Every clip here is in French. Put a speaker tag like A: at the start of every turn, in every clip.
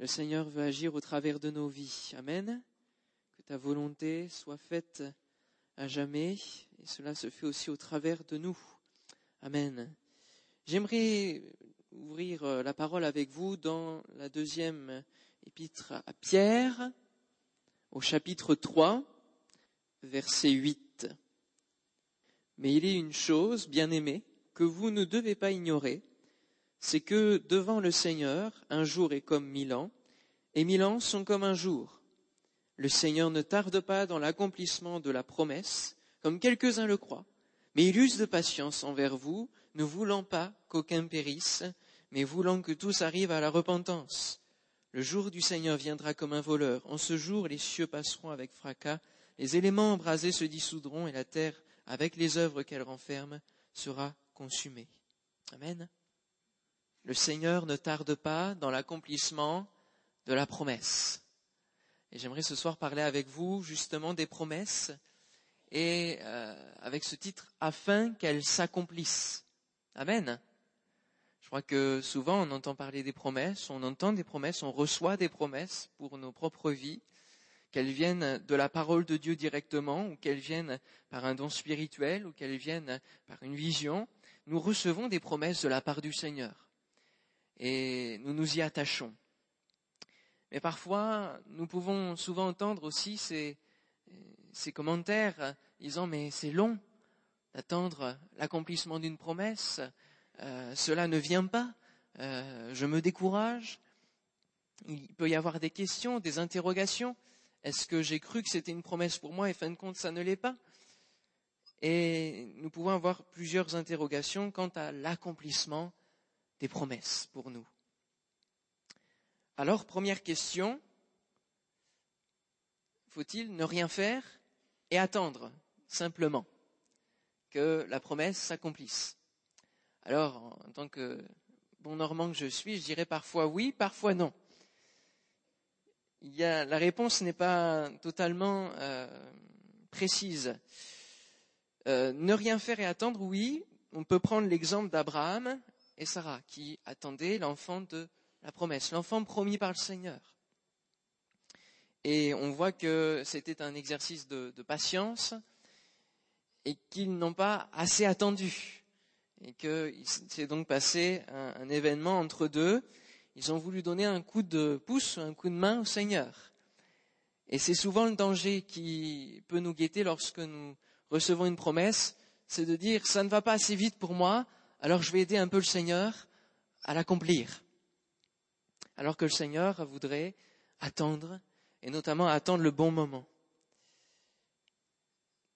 A: Le Seigneur veut agir au travers de nos vies. Amen. Que ta volonté soit faite à jamais, et cela se fait aussi au travers de nous. Amen. J'aimerais ouvrir euh, la parole avec vous dans la deuxième épître à Pierre, au chapitre 3, verset 8. Mais il est une chose, bien aimée, que vous ne devez pas ignorer, c'est que devant le Seigneur, un jour est comme mille ans, et mille ans sont comme un jour. Le Seigneur ne tarde pas dans l'accomplissement de la promesse, comme quelques-uns le croient, mais il use de patience envers vous, ne voulant pas qu'aucun périsse, mais voulant que tous arrivent à la repentance. Le jour du Seigneur viendra comme un voleur. En ce jour, les cieux passeront avec fracas, les éléments embrasés se dissoudront et la terre, avec les œuvres qu'elle renferme, sera consumée. Amen. Le Seigneur ne tarde pas dans l'accomplissement de la promesse. Et j'aimerais ce soir parler avec vous justement des promesses et euh, avec ce titre afin qu'elles s'accomplissent. Amen. Je crois que souvent on entend parler des promesses, on entend des promesses, on reçoit des promesses pour nos propres vies, qu'elles viennent de la parole de Dieu directement, ou qu'elles viennent par un don spirituel, ou qu'elles viennent par une vision. Nous recevons des promesses de la part du Seigneur. Et nous nous y attachons. Mais parfois, nous pouvons souvent entendre aussi ces, commentaires disant mais c'est long d'attendre l'accomplissement d'une promesse, euh, cela ne vient pas, euh, je me décourage. Il peut y avoir des questions, des interrogations. Est-ce que j'ai cru que c'était une promesse pour moi et fin de compte ça ne l'est pas? Et nous pouvons avoir plusieurs interrogations quant à l'accomplissement des promesses pour nous. Alors, première question, faut-il ne rien faire et attendre simplement que la promesse s'accomplisse? Alors, en tant que bon normand que je suis, je dirais parfois oui, parfois non. La réponse n'est pas totalement euh, précise. Euh, ne rien faire et attendre, oui. On peut prendre l'exemple d'Abraham et Sarah qui attendaient l'enfant de la promesse, l'enfant promis par le Seigneur. Et on voit que c'était un exercice de, de patience et qu'ils n'ont pas assez attendu. Et qu'il s'est donc passé un, un, événement entre deux. Ils ont voulu donner un coup de pouce, un coup de main au Seigneur. Et c'est souvent le danger qui peut nous guetter lorsque nous recevons une promesse, c'est de dire ça ne va pas assez vite pour moi, alors je vais aider un peu le Seigneur à l'accomplir. Alors que le Seigneur voudrait attendre, et notamment attendre le bon moment.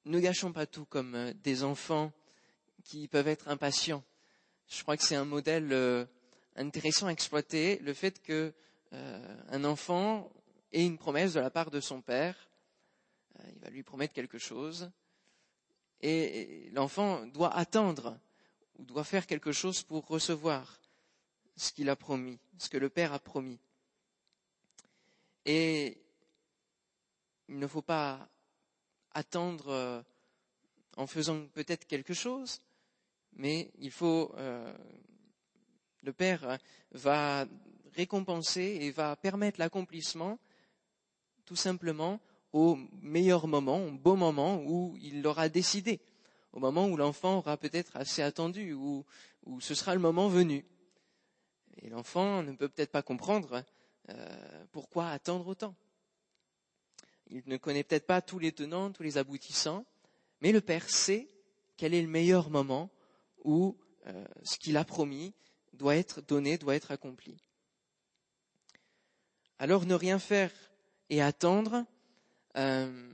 A: Ne gâchons pas tout comme euh, des enfants qui peuvent être impatients. Je crois que c'est un modèle euh, intéressant à exploiter, le fait que euh, enfant ait une promesse de la part de son père, il va lui promettre quelque chose, et l'enfant doit attendre ou doit faire quelque chose pour recevoir ce qu'il a promis, ce que le Père a promis. Et il ne faut pas attendre euh, en faisant peut-être quelque chose, mais il faut euh, le Père va récompenser et va permettre l'accomplissement tout simplement au meilleur moment, au beau moment où il l'aura décidé, au moment où l'enfant aura peut-être assez attendu, ou où ce sera le moment venu. Et l'enfant ne peut peut-être pas comprendre euh, pourquoi attendre autant. Il ne connaît peut-être pas tous les tenants, tous les aboutissants, mais le Père sait quel est le meilleur moment où euh, ce qu'il a promis doit être donné, doit être accompli. Alors ne rien faire et attendre, euh,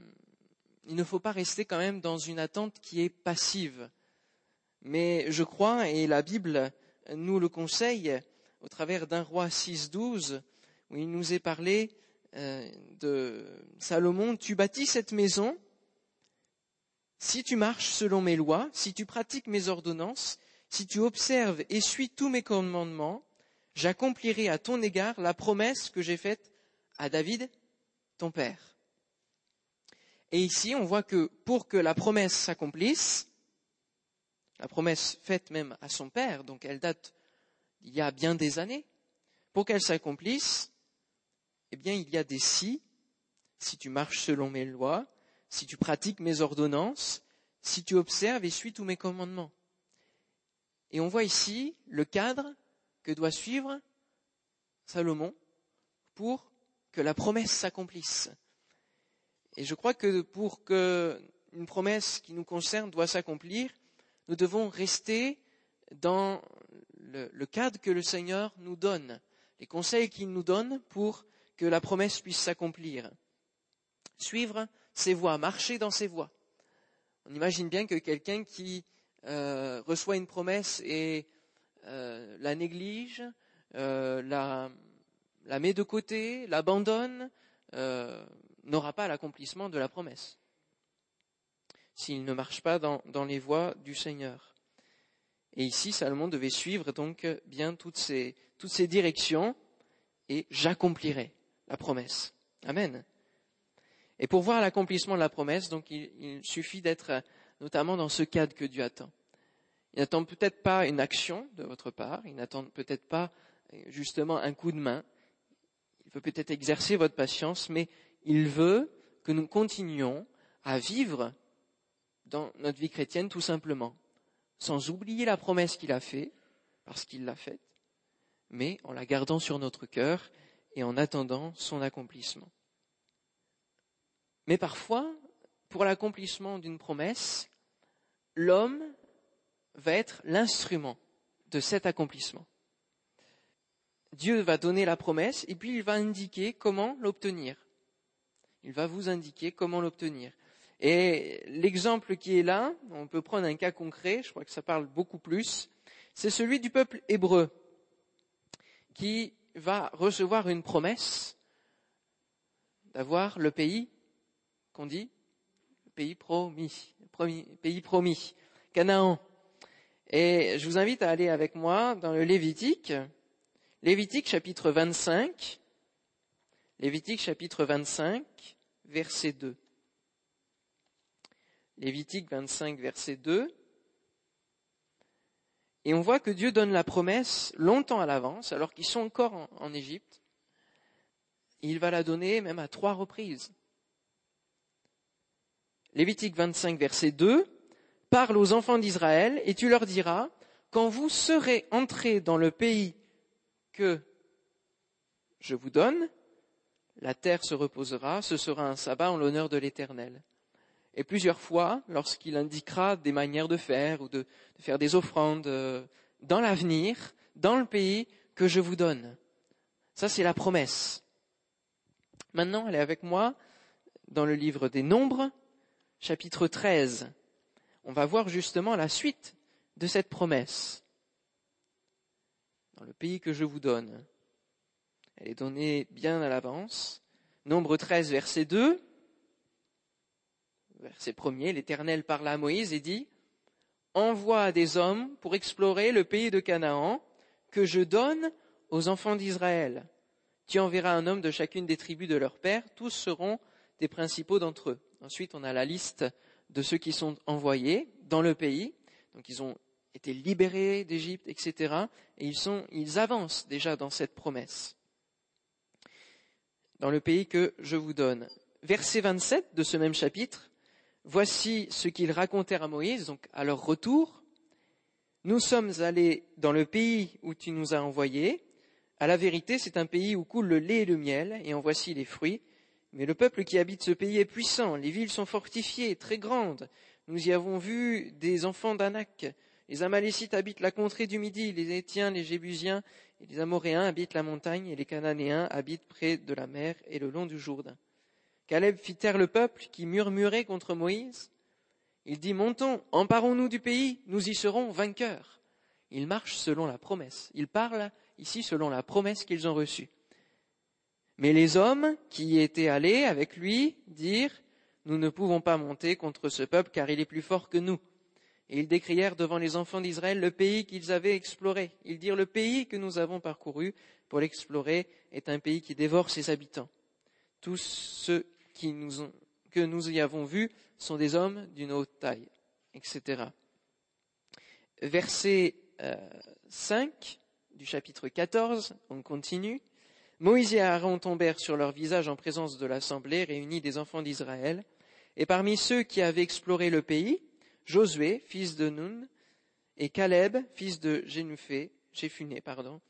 A: il ne faut pas rester quand même dans une attente qui est passive. Mais je crois, et la Bible nous le conseille, au travers d'un roi 6.12, où il nous est parlé euh, de Salomon, tu bâtis cette maison, si tu marches selon mes lois, si tu pratiques mes ordonnances, si tu observes et suis tous mes commandements, j'accomplirai à ton égard la promesse que j'ai faite à David, ton père. Et ici, on voit que pour que la promesse s'accomplisse, la promesse faite même à son père, donc elle date il y a bien des années, pour qu'elle s'accomplisse, eh bien il y a des si, si tu marches selon mes lois, si tu pratiques mes ordonnances, si tu observes et suis tous mes commandements. Et on voit ici le cadre que doit suivre Salomon pour que la promesse s'accomplisse. Et je crois que pour que une promesse qui nous concerne doit s'accomplir, nous devons rester dans le, cadre que le Seigneur nous donne, les conseils qu'il nous donne pour que la promesse puisse s'accomplir. Suivre ses voies, marcher dans ses voies. On imagine bien que quelqu'un qui euh, reçoit une promesse et euh, la néglige, euh, la, la, met de côté, l'abandonne, euh, n'aura pas l'accomplissement de la promesse s'il ne marche pas dans, dans, les voies du Seigneur. Et ici, Salomon devait suivre donc bien toutes ces, toutes ces directions et j'accomplirai la promesse. Amen. Et pour voir l'accomplissement de la promesse, donc il, il suffit d'être notamment dans ce cadre que Dieu attend. Il n'attend peut-être pas une action de votre part, il n'attend peut-être pas justement un coup de main, il veut peut-être exercer votre patience, mais il veut que nous continuions à vivre dans notre vie chrétienne tout simplement, sans oublier la promesse qu'il a faite, parce qu'il l'a faite, mais en la gardant sur notre cœur et en attendant son accomplissement. Mais parfois, pour l'accomplissement d'une promesse, l'homme va être l'instrument de cet accomplissement. Dieu va donner la promesse et puis il va indiquer comment l'obtenir. Il va vous indiquer comment l'obtenir. Et l'exemple qui est là, on peut prendre un cas concret, je crois que ça parle beaucoup plus, c'est celui du peuple hébreu qui va recevoir une promesse d'avoir le pays qu'on dit, le pays promis, pays promis, Canaan. Et je vous invite à aller avec moi dans le Lévitique, Lévitique chapitre 25, Lévitique chapitre 25, verset 2. Lévitique 25, verset 2. Et on voit que Dieu donne la promesse longtemps à l'avance, alors qu'ils sont encore en, Égypte. Il va la donner même à trois reprises. Lévitique 25, verset 2. Parle aux enfants d'Israël et tu leur diras, quand vous serez entrés dans le pays que je vous donne, la terre se reposera, ce sera un sabbat en l'honneur de l'Éternel. Et plusieurs fois, lorsqu'il indiquera des manières de faire ou de, faire des offrandes euh, dans l'avenir, dans le pays que je vous donne. Ça, c'est la promesse. Maintenant, est avec moi dans le livre des Nombres, chapitre 13 on va voir justement la suite de cette promesse. Dans le pays que je vous donne. Elle est donnée bien à l'avance. Nombre 13, verset 2. Verset 1er, l'Éternel parla à Moïse et dit, Envoie des hommes pour explorer le pays de Canaan que je donne aux enfants d'Israël. Tu enverras un homme de chacune des tribus de leur père, tous seront des principaux d'entre eux. Ensuite, on a la liste de ceux qui sont envoyés dans le pays. Donc ils ont été libérés d'Égypte, etc. Et ils, sont, ils avancent déjà dans cette promesse. Dans le pays que je vous donne. Verset 27 de ce même chapitre. Voici ce qu'ils racontèrent à Moïse, donc à leur retour. Nous sommes allés dans le pays où tu nous as envoyés. À la vérité, c'est un pays où coule le lait et le miel, et en voici les fruits. Mais le peuple qui habite ce pays est puissant, les villes sont fortifiées, très grandes. Nous y avons vu des enfants d'Anak. Les Amalécites habitent la contrée du Midi, les Étiens, les Jébusiens et les Amoréens habitent la montagne, et les Cananéens habitent près de la mer et le long du Jourdain. Caleb fit taire le peuple qui murmurait contre Moïse. Il dit, montons, emparons-nous du pays, nous y serons vainqueurs. Il marche selon la promesse. Il parle ici selon la promesse qu'ils ont reçue. Mais les hommes qui étaient allés avec lui dirent, nous ne pouvons pas monter contre ce peuple car il est plus fort que nous. Et ils décrièrent devant les enfants d'Israël le pays qu'ils avaient exploré. Ils dirent, le pays que nous avons parcouru pour l'explorer est un pays qui dévore ses habitants. Tous ceux que nous y avons vus sont des hommes d'une haute taille, etc. Verset 5 euh, du chapitre 14, on continue. Moïse et Aaron tombèrent sur leur visage en présence de l'assemblée réunie des enfants d'Israël. Et parmi ceux qui avaient exploré le pays, Josué, fils de Nun, et Caleb, fils de Jéphuné, pardon,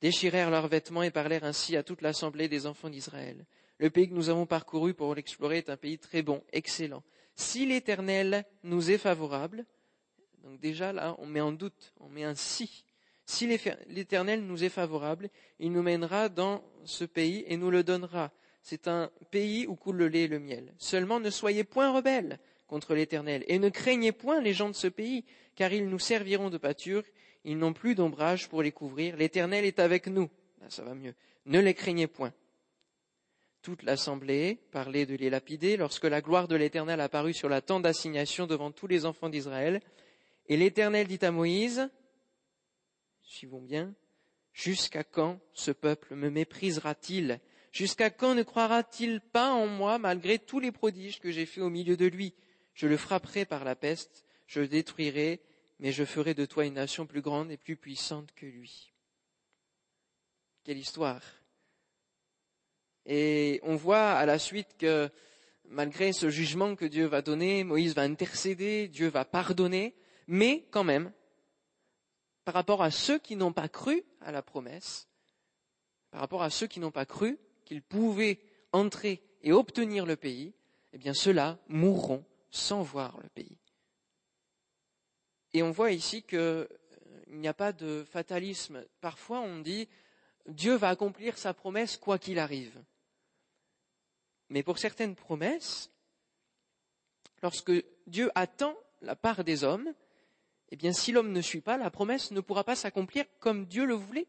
A: déchirèrent leurs vêtements et parlèrent ainsi à toute l'assemblée des enfants d'Israël. Le pays que nous avons parcouru pour l'explorer est un pays très bon, excellent. Si l'Éternel nous est favorable, donc déjà là, on met en doute, on met un si. Si l'Éternel nous est favorable, il nous mènera dans ce pays et nous le donnera. C'est un pays où coule le lait et le miel. Seulement ne soyez point rebelles contre l'Éternel et ne craignez point les gens de ce pays, car ils nous serviront de pâture, ils n'ont plus d'ombrage pour les couvrir. L'Éternel est avec nous. ça va mieux. Ne les craignez point. Toute l'assemblée parlait de les lapider lorsque la gloire de l'Éternel apparut sur la tente d'assignation devant tous les enfants d'Israël. Et l'Éternel dit à Moïse, suivons bien, jusqu'à quand ce peuple me méprisera-t-il? Jusqu'à quand ne croira-t-il pas en moi malgré tous les prodiges que j'ai faits au milieu de lui? Je le frapperai par la peste, je le détruirai, mais je ferai de toi une nation plus grande et plus puissante que lui. Quelle histoire et on voit à la suite que malgré ce jugement que Dieu va donner, Moïse va intercéder, Dieu va pardonner, mais quand même, par rapport à ceux qui n'ont pas cru à la promesse, par rapport à ceux qui n'ont pas cru qu'ils pouvaient entrer et obtenir le pays, eh bien ceux-là mourront sans voir le pays. Et on voit ici qu'il euh, n'y a pas de fatalisme. Parfois on dit Dieu va accomplir sa promesse quoi qu'il arrive. Mais pour certaines promesses, lorsque Dieu attend la part des hommes, eh bien, si l'homme ne suit pas, la promesse ne pourra pas s'accomplir comme Dieu le voulait.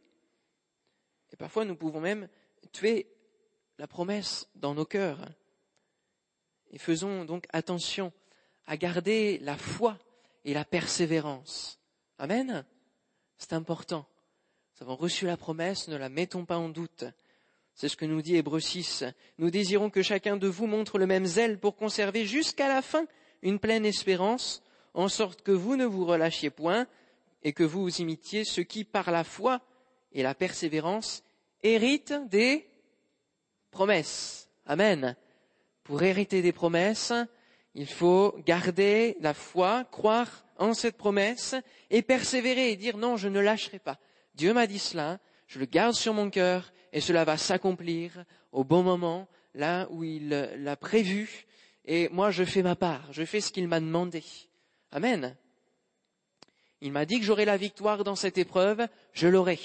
A: Et parfois, nous pouvons même tuer la promesse dans nos cœurs. Et faisons donc attention à garder la foi et la persévérance. Amen. C'est important. Nous avons reçu la promesse, ne la mettons pas en doute. C'est ce que nous dit Hébreu 6. Nous désirons que chacun de vous montre le même zèle pour conserver jusqu'à la fin une pleine espérance, en sorte que vous ne vous relâchiez point et que vous imitiez ceux qui, par la foi et la persévérance, héritent des promesses. Amen. Pour hériter des promesses, il faut garder la foi, croire en cette promesse et persévérer et dire non, je ne lâcherai pas. Dieu m'a dit cela, je le garde sur mon cœur et cela va s'accomplir au bon moment, là où il l'a prévu, et moi je fais ma part, je fais ce qu'il m'a demandé. Amen. Il m'a dit que j'aurais la victoire dans cette épreuve, je l'aurai.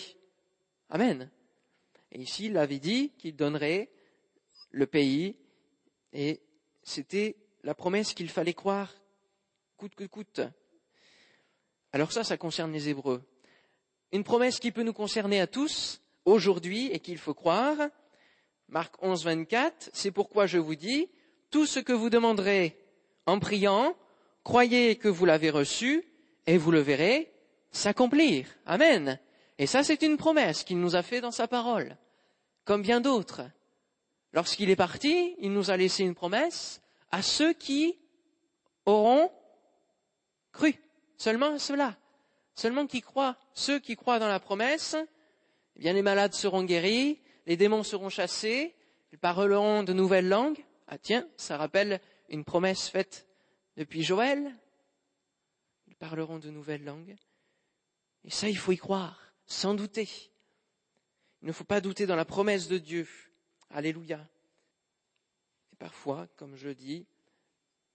A: Amen. Et ici, il avait dit qu'il donnerait le pays, et c'était la promesse qu'il fallait croire coûte que coûte. Alors ça, ça concerne les Hébreux. Une promesse qui peut nous concerner à tous, aujourd'hui et qu'il faut croire. Marc 11, 24, c'est pourquoi je vous dis, tout ce que vous demanderez en priant, croyez que vous l'avez reçu et vous le verrez s'accomplir. Amen. Et ça, c'est une promesse qu'il nous a fait dans sa parole, comme bien d'autres. Lorsqu'il est parti, il nous a laissé une promesse à ceux qui auront cru. Seulement ceux-là. Seulement qui croient. Ceux qui croient dans la promesse, eh bien les malades seront guéris, les démons seront chassés, ils parleront de nouvelles langues. Ah tiens, ça rappelle une promesse faite depuis Joël. Ils parleront de nouvelles langues. Et ça, il faut y croire, sans douter. Il ne faut pas douter dans la promesse de Dieu. Alléluia. Et parfois, comme je dis,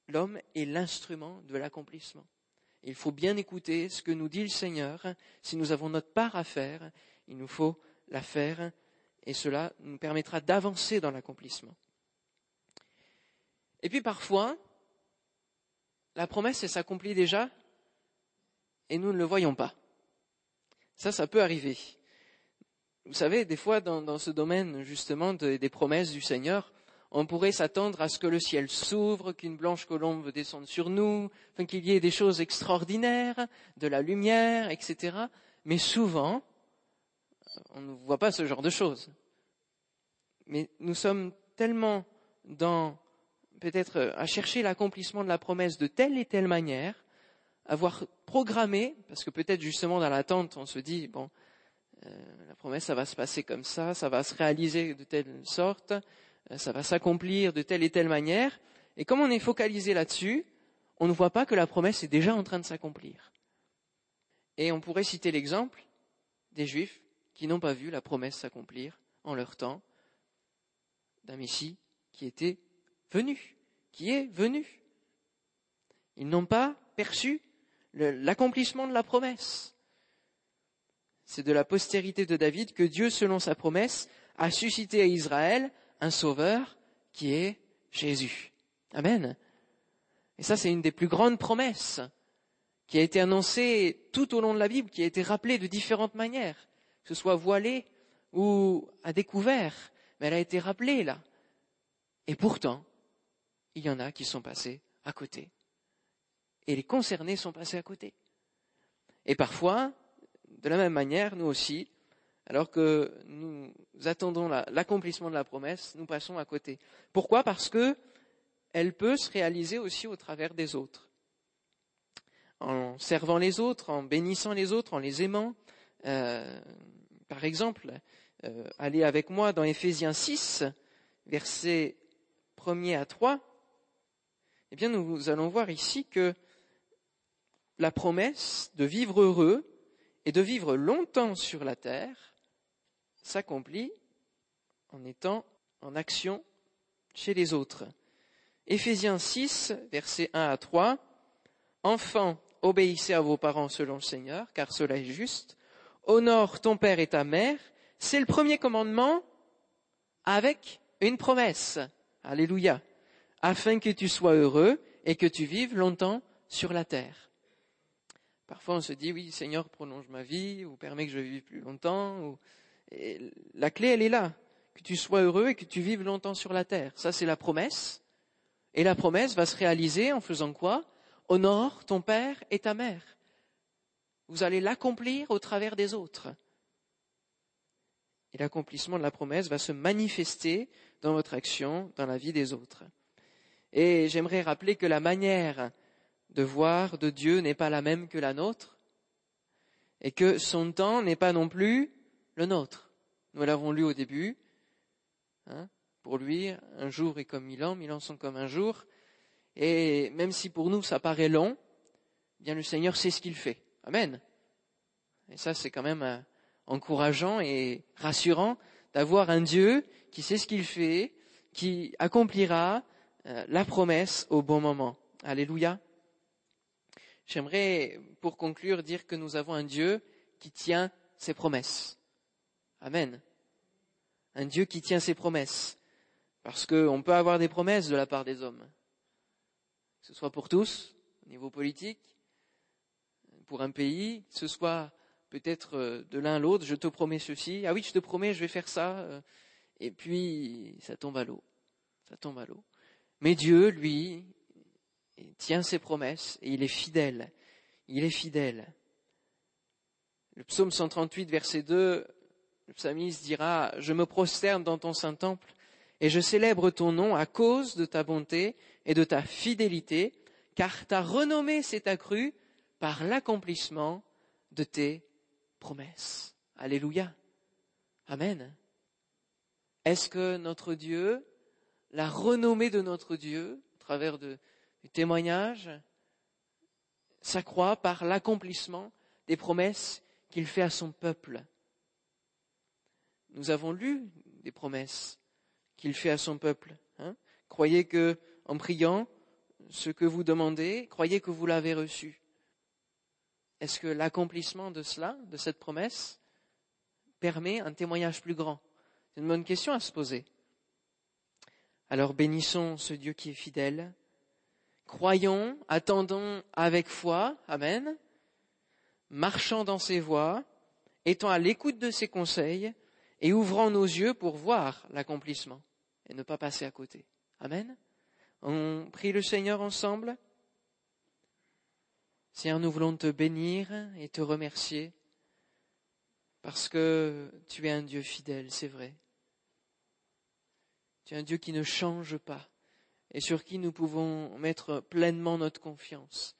A: l'homme est l'instrument de l'accomplissement. Il faut bien écouter ce que nous dit le Seigneur. Si nous avons notre part à faire, il nous faut la faire et cela nous permettra d'avancer dans l'accomplissement. Et puis parfois, la promesse s'accomplit déjà et nous ne le voyons pas. Ça, ça peut arriver. Vous savez, des fois, dans, ce domaine justement des promesses du Seigneur, on pourrait s'attendre à ce que le ciel s'ouvre, qu'une blanche colombe descende sur nous, qu'il y ait des choses extraordinaires, de la lumière, etc. Mais souvent, on ne voit pas ce genre de choses. Mais nous sommes tellement dans, peut-être, à chercher l'accomplissement de la promesse de telle et telle manière, avoir programmé, parce que peut-être justement dans l'attente, on se dit, bon, la promesse, ça va se passer comme ça, ça va se réaliser de telle sorte, euh, ça va s'accomplir de telle et telle manière. Et comme on est focalisé là-dessus, on ne voit pas que la promesse est déjà en train de s'accomplir. Et on pourrait citer l'exemple des Juifs qui n'ont pas vu la promesse s'accomplir en leur temps d'un Messie qui était venu, qui est venu. Ils n'ont pas perçu l'accomplissement de la promesse. C'est de la postérité de David que Dieu, selon sa promesse, a suscité à Israël un sauveur qui est Jésus. Amen. Et ça, c'est une des plus grandes promesses qui a été annoncée tout au long de la Bible, qui a été rappelée de différentes manières, que ce soit voilée ou à découvert, mais elle a été rappelée là. Et pourtant, il y en a qui sont passés à côté. Et les concernés sont passés à côté. Et parfois, de la même manière, nous aussi, alors que nous attendons l'accomplissement de la promesse, nous passons à côté. Pourquoi? Parce que elle peut se réaliser aussi au travers des autres. En servant les autres, en bénissant les autres, en les aimant. Euh, par exemple, euh, allez avec moi dans Éphésiens 6, versets 1er à 3. Eh bien, nous allons voir ici que la promesse de vivre heureux et de vivre longtemps sur la terre s'accomplit en étant en action chez les autres. Éphésiens 6, versets 1 à 3. Enfants, obéissez à vos parents selon le Seigneur, car cela est juste. Honore ton père et ta mère. C'est le premier commandement avec une promesse. Alléluia. Afin que tu sois heureux et que tu vives longtemps sur la terre. Parfois, on se dit, oui, Seigneur, prolonge ma vie, ou permet que je vive plus longtemps. la clé, elle est là. Que tu sois heureux et que tu vives longtemps sur la terre. Ça, c'est la promesse. Et la promesse va se réaliser en faisant quoi? Honore ton père et ta mère. Vous allez l'accomplir au travers des autres. Et l'accomplissement de la promesse va se manifester dans votre action, dans la vie des autres. Et j'aimerais rappeler que la manière de voir de Dieu n'est pas la même que la nôtre et que son temps n'est pas non plus le nôtre. Nous l'avons lu au début. Hein, pour lui, un jour est comme mille ans, mille ans sont comme un jour. Et même si pour nous ça paraît long, eh bien le Seigneur sait ce qu'il fait. Amen. Et ça, c'est quand même euh, encourageant et rassurant d'avoir un Dieu qui sait ce qu'il fait, qui accomplira euh, la promesse au bon moment. Alléluia. J'aimerais, pour conclure, dire que nous avons un Dieu qui tient ses promesses. Amen. Un Dieu qui tient ses promesses. Parce qu'on peut avoir des promesses de la part des hommes. Que ce soit pour tous, au niveau politique, pour un pays, que ce soit peut-être euh, de l'un à l'autre, je te promets ceci, ah oui, je te promets, je vais faire ça, euh, et puis ça tombe à l'eau. Ça tombe à l'eau. Mais Dieu, lui, il tient ses promesses et il est fidèle. Il est fidèle. Le psaume 138, verset 2, le psalmiste dira, Je me prosterne dans ton saint temple et je célèbre ton nom à cause de ta bonté et de ta fidélité, car ta renommée s'est accrue par l'accomplissement de tes promesses. Alléluia. Amen. Est-ce que notre Dieu, la renommée de notre Dieu, au travers de, le témoignage s'accroît par l'accomplissement des promesses qu'il fait à son peuple. Nous avons lu des promesses qu'il fait à son peuple. Hein. croyez que, en priant, ce que vous demandez, croyez que vous l'avez reçu. Est-ce que l'accomplissement de cela, de cette promesse, permet un témoignage plus grand? C'est une bonne question à se poser. Alors bénissons ce Dieu qui est fidèle, Croyons, attendons avec foi, Amen, marchant dans ses voies, étant à l'écoute de ses conseils et ouvrant nos yeux pour voir l'accomplissement et ne pas passer à côté. Amen. On prie le Seigneur ensemble. Seigneur, nous voulons te bénir et te remercier parce que tu es un Dieu fidèle, c'est vrai. Tu es un Dieu qui ne change pas et sur qui nous pouvons mettre pleinement notre confiance,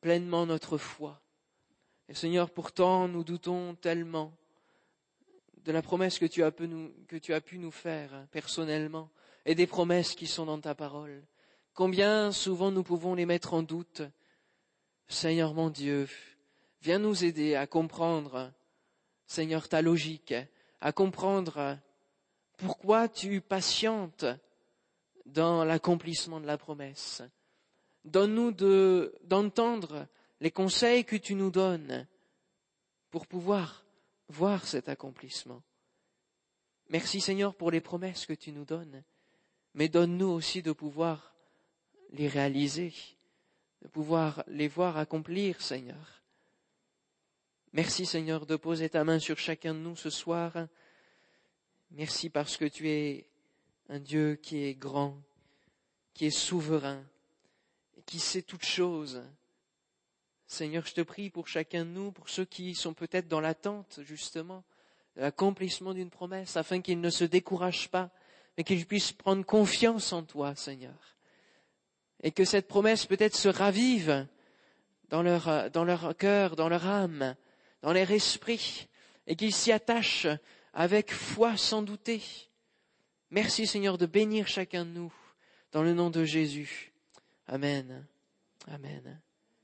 A: pleinement notre foi. Et Seigneur, pourtant, nous doutons tellement de la promesse que tu as pu nous, faire hein, personnellement et des promesses qui sont dans ta parole. Combien souvent nous pouvons les mettre en doute. Seigneur mon Dieu, viens nous aider à comprendre, Seigneur, ta logique, à comprendre pourquoi tu patientes dans l'accomplissement de la promesse. Donne-nous d'entendre les conseils que tu nous donnes pour pouvoir voir cet accomplissement. Merci Seigneur pour les promesses que tu nous donnes, mais donne-nous aussi de pouvoir les réaliser, de pouvoir les voir accomplir, Seigneur. Merci Seigneur de poser ta main sur chacun de nous ce soir. Merci parce que tu es un Dieu qui est grand, qui est souverain, qui sait toutes choses. Seigneur, je te prie pour chacun de nous, pour ceux qui sont peut-être dans l'attente, justement, de l'accomplissement d'une promesse, afin qu'ils ne se découragent pas, mais qu'ils puissent prendre confiance en toi, Seigneur. Et que cette promesse peut-être se ravive dans leur, dans leur cœur, dans leur âme, dans leur esprit, et qu'ils s'y attachent avec foi sans douter. Merci Seigneur de bénir chacun de nous dans le nom de Jésus. Amen. Amen.